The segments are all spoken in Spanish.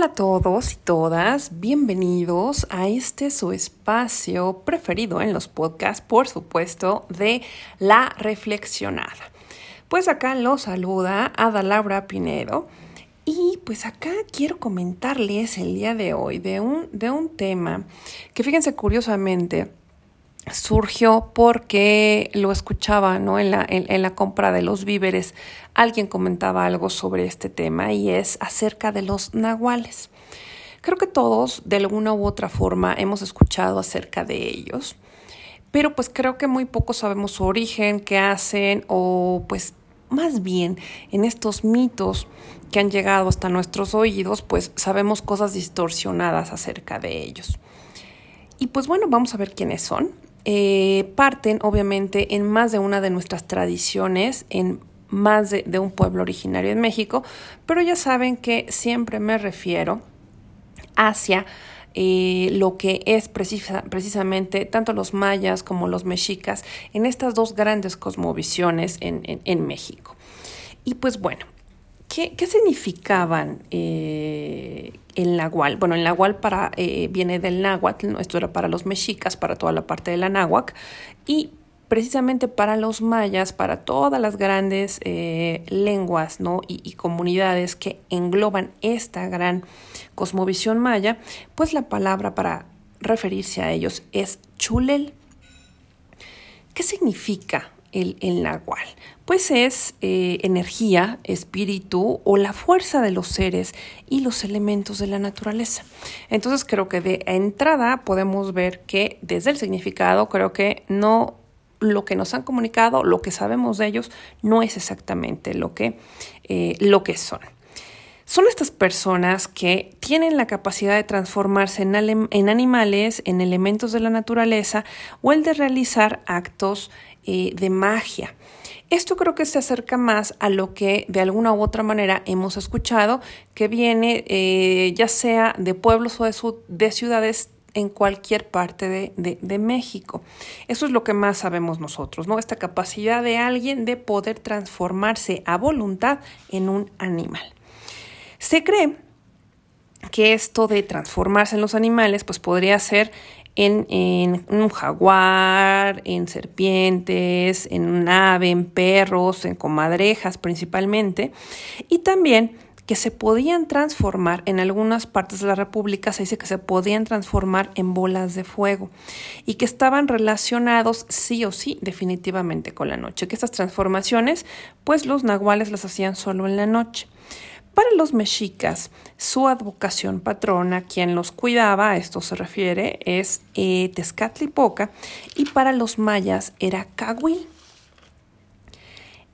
Hola a todos y todas, bienvenidos a este su espacio preferido en los podcasts, por supuesto, de La Reflexionada. Pues acá los saluda Ada Laura Pinedo y pues acá quiero comentarles el día de hoy de un, de un tema que fíjense curiosamente surgió porque lo escuchaba ¿no? en, la, en, la compra de los víveres. Alguien comentaba algo sobre este tema y es acerca de los nahuales. Creo que todos de alguna u otra forma hemos escuchado acerca de ellos, pero pues creo que muy poco sabemos su origen, qué hacen o pues más bien en estos mitos que han llegado hasta nuestros oídos, pues sabemos cosas distorsionadas acerca de ellos. Y pues bueno, vamos a ver quiénes son. Eh, parten obviamente en más de una de nuestras tradiciones, en más de, un pueblo originario en México, pero ya saben que siempre me refiero hacia eh, lo que es precisamente tanto los mayas como los mexicas en estas dos grandes cosmovisiones en México. Y pues bueno, ¿Qué, significaban eh, el nahual? Bueno, el nahual para, eh, viene del náhuatl, esto era para los mexicas, para toda la parte de la náhuac, y precisamente para los mayas, para todas las grandes eh, lenguas ¿no? y, y, comunidades que engloban esta gran cosmovisión maya, pues la palabra para referirse a ellos es chulel. ¿Qué significa el, el nahual? Pues es eh, energía, espíritu o la fuerza de los seres y los elementos de la naturaleza. Entonces creo que de entrada podemos ver que desde el significado creo que no lo que nos han comunicado, lo que sabemos de ellos, no es exactamente lo que, eh, lo que son. Son estas personas que tienen la capacidad de transformarse en, animales, en elementos de la naturaleza o el de realizar actos eh, de magia. Esto creo que se acerca más a lo que de alguna u otra manera hemos escuchado, que viene eh, ya sea de pueblos o de, ciudades en cualquier parte de, de, México. Eso es lo que más sabemos nosotros, ¿no? Esta capacidad de alguien de poder transformarse a voluntad en un animal. Se cree que esto de transformarse en los animales, pues podría ser en, un jaguar, en serpientes, en un ave, en perros, en comadrejas principalmente, y también que se podían transformar en algunas partes de la República, se dice que se podían transformar en bolas de fuego y que estaban relacionados sí o sí definitivamente con la noche, que estas transformaciones pues los nahuales las hacían solo en la noche. Para los mexicas, su advocación patrona, quien los cuidaba, a esto se refiere, es eh, Tezcatlipoca, y para los mayas era Cahuil.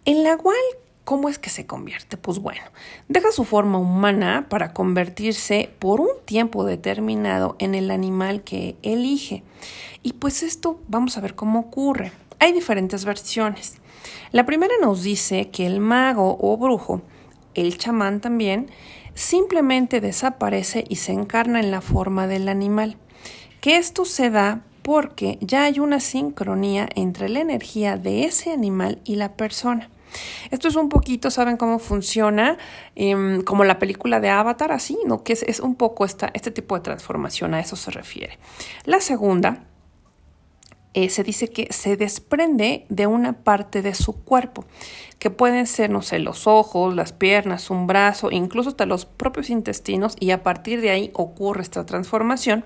El nahual, ¿cómo es que se convierte? Pues bueno, deja su forma humana para convertirse por un tiempo determinado en el animal que elige. Y pues esto vamos a ver cómo ocurre. Hay diferentes versiones. La primera nos dice que el mago o brujo el chamán también, simplemente desaparece y se encarna en la forma del animal. Que esto se da porque ya hay una sincronía entre la energía de ese animal y la persona. Esto es un poquito, ¿saben cómo funciona? Em, como la película de Avatar, así, ¿no? Que es, un poco esta, este tipo de transformación, a eso se refiere. La segunda eh, se dice que se desprende de una parte de su cuerpo, que pueden ser, no sé, los ojos, las piernas, un brazo, incluso hasta los propios intestinos, y a partir de ahí ocurre esta transformación.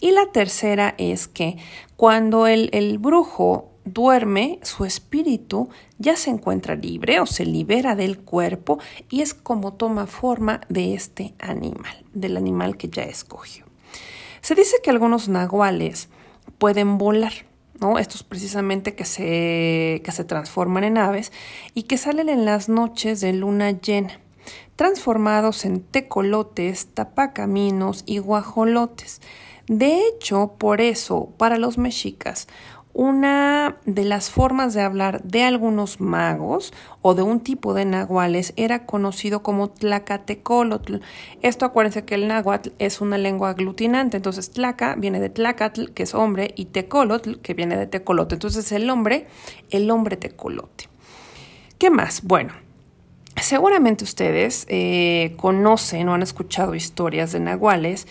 Y la tercera es que cuando el, el brujo duerme, su espíritu ya se encuentra libre o se libera del cuerpo y es como toma forma de este animal, del animal que ya escogió. Se dice que algunos nahuales pueden volar. Estos precisamente que se, que se transforman en aves y que salen en las noches de luna llena, transformados en tecolotes, tapacaminos y guajolotes. De hecho, por eso, para los mexicas, una de las formas de hablar de algunos magos o de un tipo de nahuales era conocido como tlacatecolotl. Esto acuérdense que el náhuatl es una lengua aglutinante, entonces tlaca viene de tlacatl, que es hombre, y tecolotl, que viene de tecolote. Entonces el hombre, el hombre tecolote. ¿Qué más? Bueno, Seguramente ustedes eh, conocen o han escuchado historias de nahuales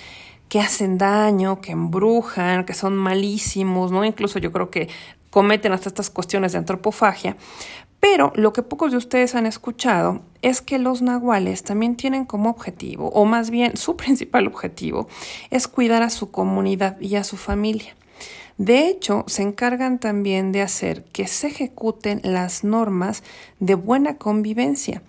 que hacen daño, que embrujan, que son malísimos, ¿no? Incluso yo creo que cometen hasta estas cuestiones de antropofagia. Pero lo que pocos de ustedes han escuchado es que los nahuales también tienen como objetivo, o más bien su principal objetivo, es cuidar a su comunidad y a su familia. De hecho, se encargan también de hacer que se ejecuten las normas de buena convivencia.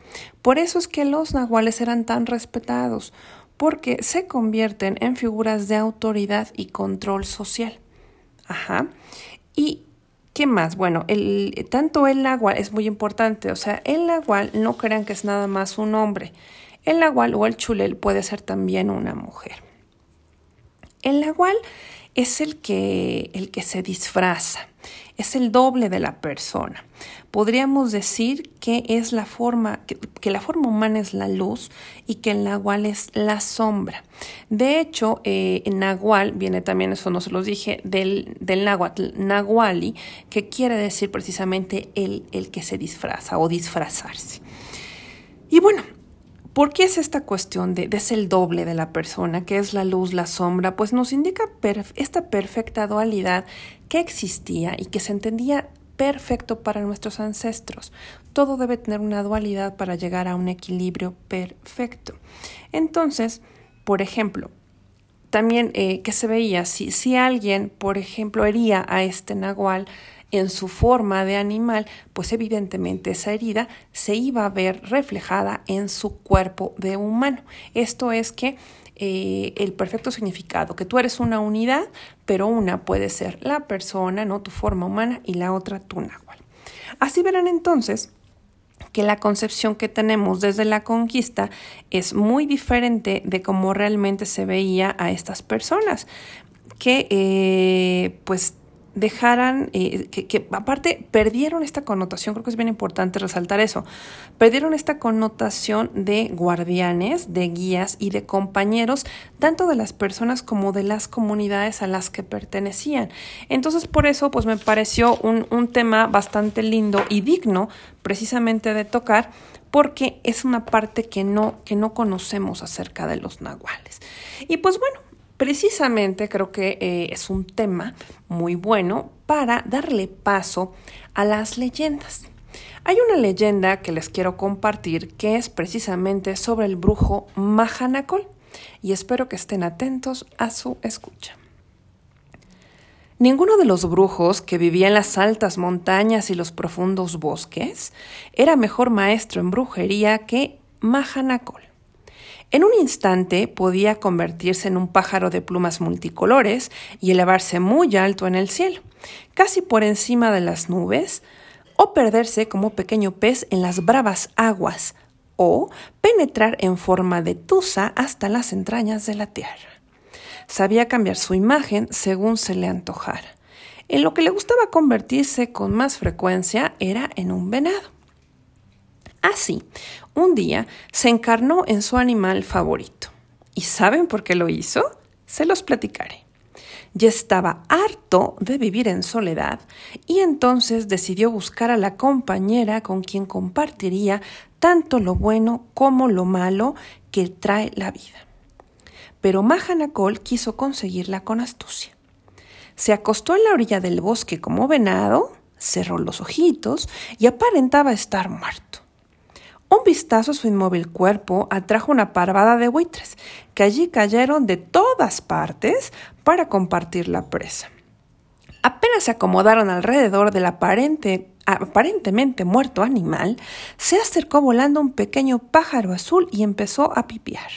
Por eso es que los nahuales eran tan respetados, porque se convierten en figuras de autoridad y control social. Ajá. Y ¿Qué más? Bueno, el, tanto el nahual es muy importante, o sea, el nahual no crean que es nada más un hombre. El nahual o el chulel puede ser también una mujer. El nahual es el que, el que se disfraza, es el doble de la persona. Podríamos decir que es la forma, que, la forma humana es la luz y que el nahual es la sombra. De hecho, eh, nahual viene también, eso no se los dije, del, del nahuali, que quiere decir precisamente el, el que se disfraza o disfrazarse. Y bueno, ¿Por qué es esta cuestión de, de, el doble de la persona, que es la luz, la sombra? Pues nos indica esta perfecta dualidad que existía y que se entendía perfecto para nuestros ancestros. Todo debe tener una dualidad para llegar a un equilibrio perfecto. Entonces, por ejemplo, también eh, que se veía, si, si alguien, por ejemplo, hería a este nahual, en su forma de animal, pues evidentemente esa herida se iba a ver reflejada en su cuerpo de humano. Esto es que eh, el perfecto significado, que tú eres una unidad, pero una puede ser la persona, no tu forma humana, y la otra tu náhuatl. Así verán entonces que la concepción que tenemos desde la conquista es muy diferente de cómo realmente se veía a estas personas, que eh, pues dejaran, eh, que, aparte perdieron esta connotación, creo que es bien importante resaltar eso, perdieron esta connotación de guardianes, de guías y de compañeros, tanto de las personas como de las comunidades a las que pertenecían. Entonces por eso pues me pareció un, un tema bastante lindo y digno precisamente de tocar porque es una parte que no, que no conocemos acerca de los nahuales. Y pues bueno, Precisamente creo que eh, es un tema muy bueno para darle paso a las leyendas. Hay una leyenda que les quiero compartir que es precisamente sobre el brujo Mahanacol y espero que estén atentos a su escucha. Ninguno de los brujos que vivía en las altas montañas y los profundos bosques era mejor maestro en brujería que Mahanacol. En un instante podía convertirse en un pájaro de plumas multicolores y elevarse muy alto en el cielo, casi por encima de las nubes, o perderse como pequeño pez en las bravas aguas, o penetrar en forma de tusa hasta las entrañas de la tierra. Sabía cambiar su imagen según se le antojara. En lo que le gustaba convertirse con más frecuencia era en un venado. Así, un día se encarnó en su animal favorito. ¿Y saben por qué lo hizo? Se los platicaré. Ya estaba harto de vivir en soledad y entonces decidió buscar a la compañera con quien compartiría tanto lo bueno como lo malo que trae la vida. Pero Mahanacol quiso conseguirla con astucia. Se acostó en la orilla del bosque como venado, cerró los ojitos y aparentaba estar muerto. Un vistazo a su inmóvil cuerpo atrajo una parvada de buitres, que allí cayeron de todas partes para compartir la presa. Apenas se acomodaron alrededor del aparente, aparentemente muerto animal, se acercó volando un pequeño pájaro azul y empezó a pipiar.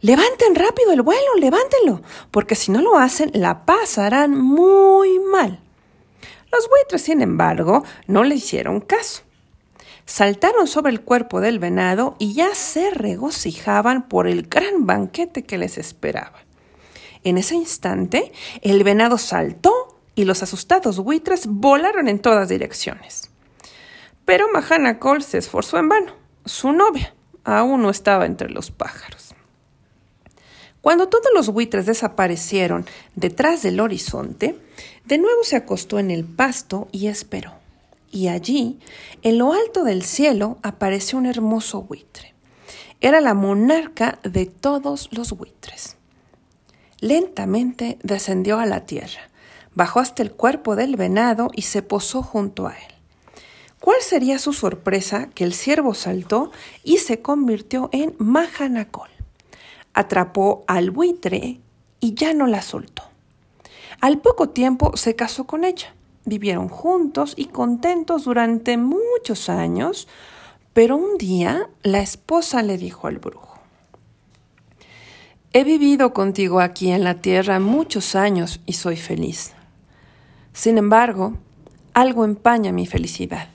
Levanten rápido el vuelo, levántenlo, porque si no lo hacen, la pasarán muy mal. Los buitres, sin embargo, no le hicieron caso saltaron sobre el cuerpo del venado y ya se regocijaban por el gran banquete que les esperaba. En ese instante, el venado saltó y los asustados buitres volaron en todas direcciones. Pero Mahana Cole se esforzó en vano. Su novia aún no estaba entre los pájaros. Cuando todos los buitres desaparecieron detrás del horizonte, de nuevo se acostó en el pasto y esperó. Y allí, en lo alto del cielo, apareció un hermoso buitre. Era la monarca de todos los buitres. Lentamente descendió a la tierra, bajó hasta el cuerpo del venado y se posó junto a él. ¿Cuál sería su sorpresa que el ciervo saltó y se convirtió en Mahanacol? Atrapó al buitre y ya no la soltó. Al poco tiempo se casó con ella. Vivieron juntos y contentos durante muchos años, pero un día la esposa le dijo al brujo, He vivido contigo aquí en la tierra muchos años y soy feliz. Sin embargo, algo empaña mi felicidad.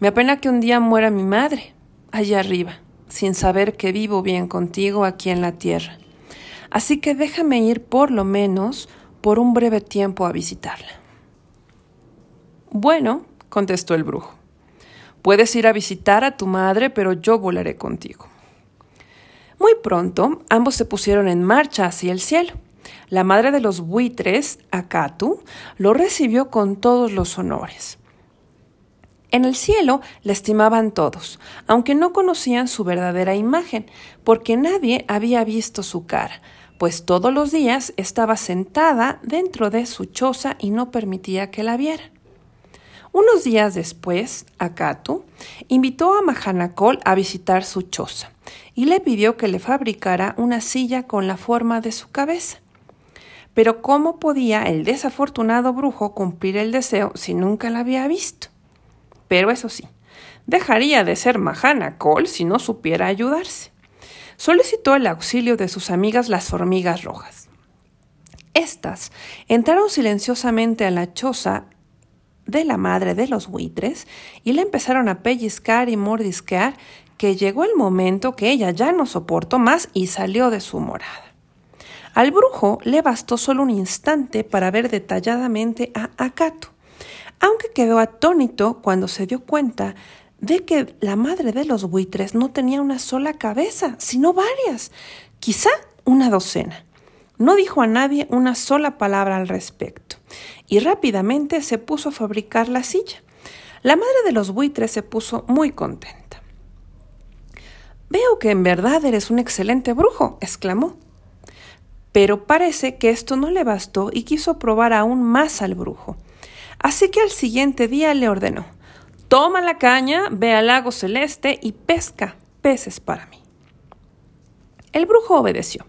Me apena que un día muera mi madre, allá arriba, sin saber que vivo bien contigo aquí en la tierra. Así que déjame ir por lo menos por un breve tiempo a visitarla. Bueno, contestó el brujo, puedes ir a visitar a tu madre, pero yo volaré contigo. Muy pronto, ambos se pusieron en marcha hacia el cielo. La madre de los buitres, Akatu, lo recibió con todos los honores. En el cielo la estimaban todos, aunque no conocían su verdadera imagen, porque nadie había visto su cara, pues todos los días estaba sentada dentro de su choza y no permitía que la viera. Unos días después, Akatu invitó a Mahanakol a visitar su choza y le pidió que le fabricara una silla con la forma de su cabeza. Pero ¿cómo podía el desafortunado brujo cumplir el deseo si nunca la había visto? Pero eso sí, dejaría de ser Mahanakol si no supiera ayudarse. Solicitó el auxilio de sus amigas las hormigas rojas. Estas entraron silenciosamente a la choza de la madre de los buitres y le empezaron a pellizcar y mordisquear que llegó el momento que ella ya no soportó más y salió de su morada. Al brujo le bastó solo un instante para ver detalladamente a Akato, aunque quedó atónito cuando se dio cuenta de que la madre de los buitres no tenía una sola cabeza, sino varias, quizá una docena. No dijo a nadie una sola palabra al respecto y rápidamente se puso a fabricar la silla. La madre de los buitres se puso muy contenta. Veo que en verdad eres un excelente brujo, exclamó. Pero parece que esto no le bastó y quiso probar aún más al brujo. Así que al siguiente día le ordenó Toma la caña, ve al lago celeste y pesca peces para mí. El brujo obedeció.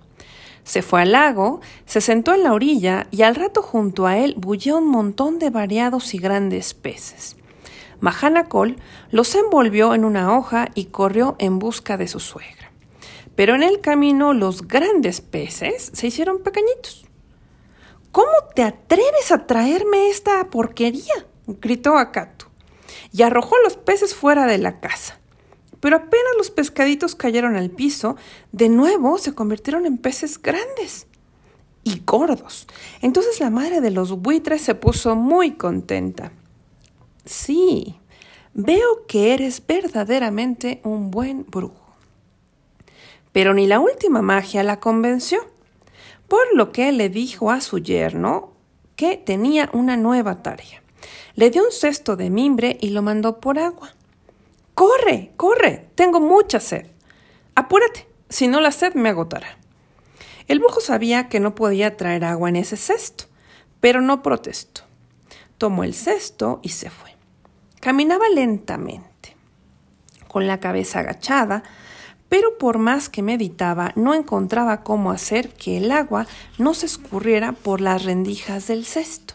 Se fue al lago, se sentó en la orilla y al rato junto a él bullía un montón de variados y grandes peces. Mahanacol los envolvió en una hoja y corrió en busca de su suegra. Pero en el camino los grandes peces se hicieron pequeñitos. ¿Cómo te atreves a traerme esta porquería? gritó Akatu, y arrojó los peces fuera de la casa. Pero apenas los pescaditos cayeron al piso, de nuevo se convirtieron en peces grandes y gordos. Entonces la madre de los buitres se puso muy contenta. Sí, veo que eres verdaderamente un buen brujo. Pero ni la última magia la convenció, por lo que le dijo a su yerno que tenía una nueva tarea. Le dio un cesto de mimbre y lo mandó por agua. Corre, corre, tengo mucha sed. Apúrate, si no la sed me agotará. El brujo sabía que no podía traer agua en ese cesto, pero no protestó. Tomó el cesto y se fue. Caminaba lentamente, con la cabeza agachada, pero por más que meditaba no encontraba cómo hacer que el agua no se escurriera por las rendijas del cesto.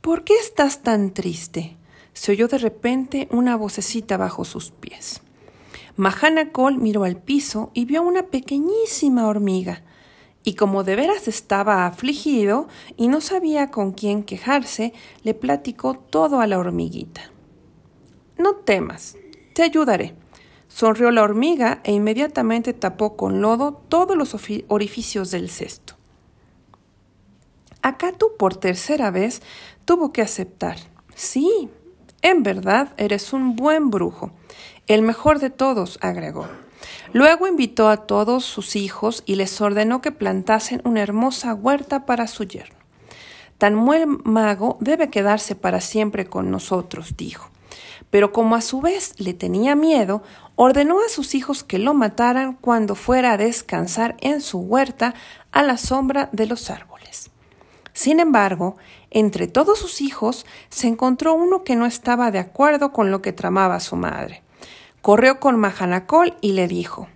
¿Por qué estás tan triste? Se oyó de repente una vocecita bajo sus pies. Mahana Cole miró al piso y vio una pequeñísima hormiga, y como de veras estaba afligido y no sabía con quién quejarse, le platicó todo a la hormiguita. No temas, te ayudaré. Sonrió la hormiga e inmediatamente tapó con lodo todos los orificios del cesto. Akatu por tercera vez tuvo que aceptar. Sí, en verdad, eres un buen brujo, el mejor de todos, agregó. Luego invitó a todos sus hijos y les ordenó que plantasen una hermosa huerta para su yerno. tan buen mago debe quedarse para siempre con nosotros, dijo. Pero como a su vez le tenía miedo, ordenó a sus hijos que lo mataran cuando fuera a descansar en su huerta a la sombra de los árboles. Sin embargo, entre todos sus hijos se encontró uno que no estaba de acuerdo con lo que tramaba su madre. Corrió con Mahanacol y le dijo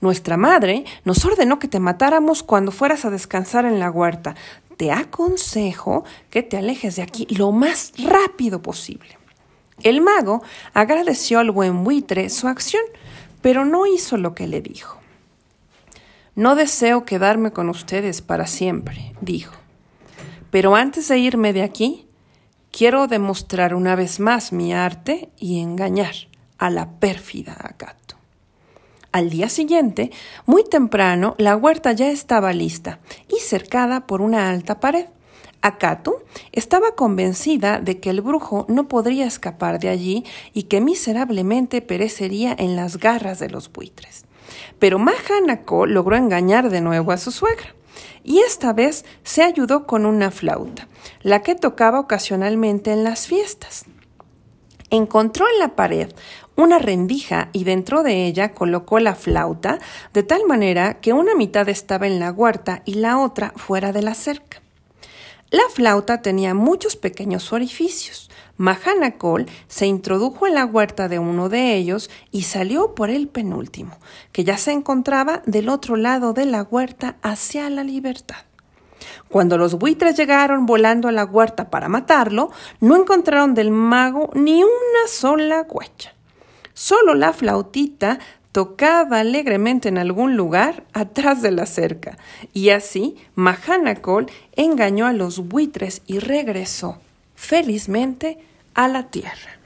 Nuestra madre nos ordenó que te matáramos cuando fueras a descansar en la huerta. Te aconsejo que te alejes de aquí lo más rápido posible. El mago agradeció al buen buitre su acción, pero no hizo lo que le dijo. No deseo quedarme con ustedes para siempre, dijo. Pero antes de irme de aquí, quiero demostrar una vez más mi arte y engañar a la pérfida Acato. Al día siguiente, muy temprano, la huerta ya estaba lista y cercada por una alta pared. Akato estaba convencida de que el brujo no podría escapar de allí y que miserablemente perecería en las garras de los buitres. Pero Mahanako logró engañar de nuevo a su suegra y esta vez se ayudó con una flauta, la que tocaba ocasionalmente en las fiestas. Encontró en la pared una rendija y dentro de ella colocó la flauta de tal manera que una mitad estaba en la huerta y la otra fuera de la cerca. La flauta tenía muchos pequeños orificios. Mahanacol se introdujo en la huerta de uno de ellos y salió por el penúltimo, que ya se encontraba del otro lado de la huerta hacia la libertad. Cuando los buitres llegaron volando a la huerta para matarlo, no encontraron del mago ni una sola huecha. Solo la flautita tocaba alegremente en algún lugar atrás de la cerca, y así Mahanacol engañó a los buitres y regresó felizmente a la tierra.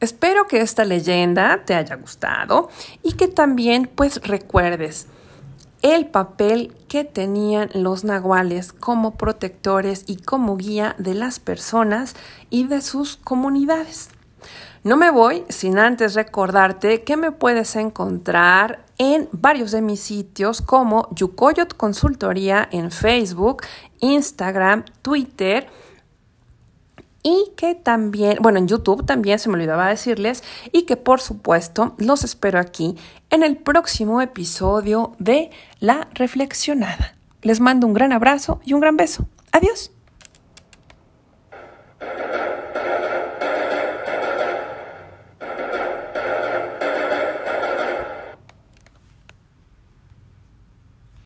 Espero que esta leyenda te haya gustado y que también pues recuerdes el papel que tenían los nahuales como protectores y como guía de las personas y de sus comunidades. No me voy sin antes recordarte que me puedes encontrar en varios de mis sitios como Yukoyot Consultoría en Facebook, Instagram, Twitter y que también, bueno, en YouTube también se me olvidaba decirles y que por supuesto los espero aquí en el próximo episodio de La Reflexionada. Les mando un gran abrazo y un gran beso. Adiós.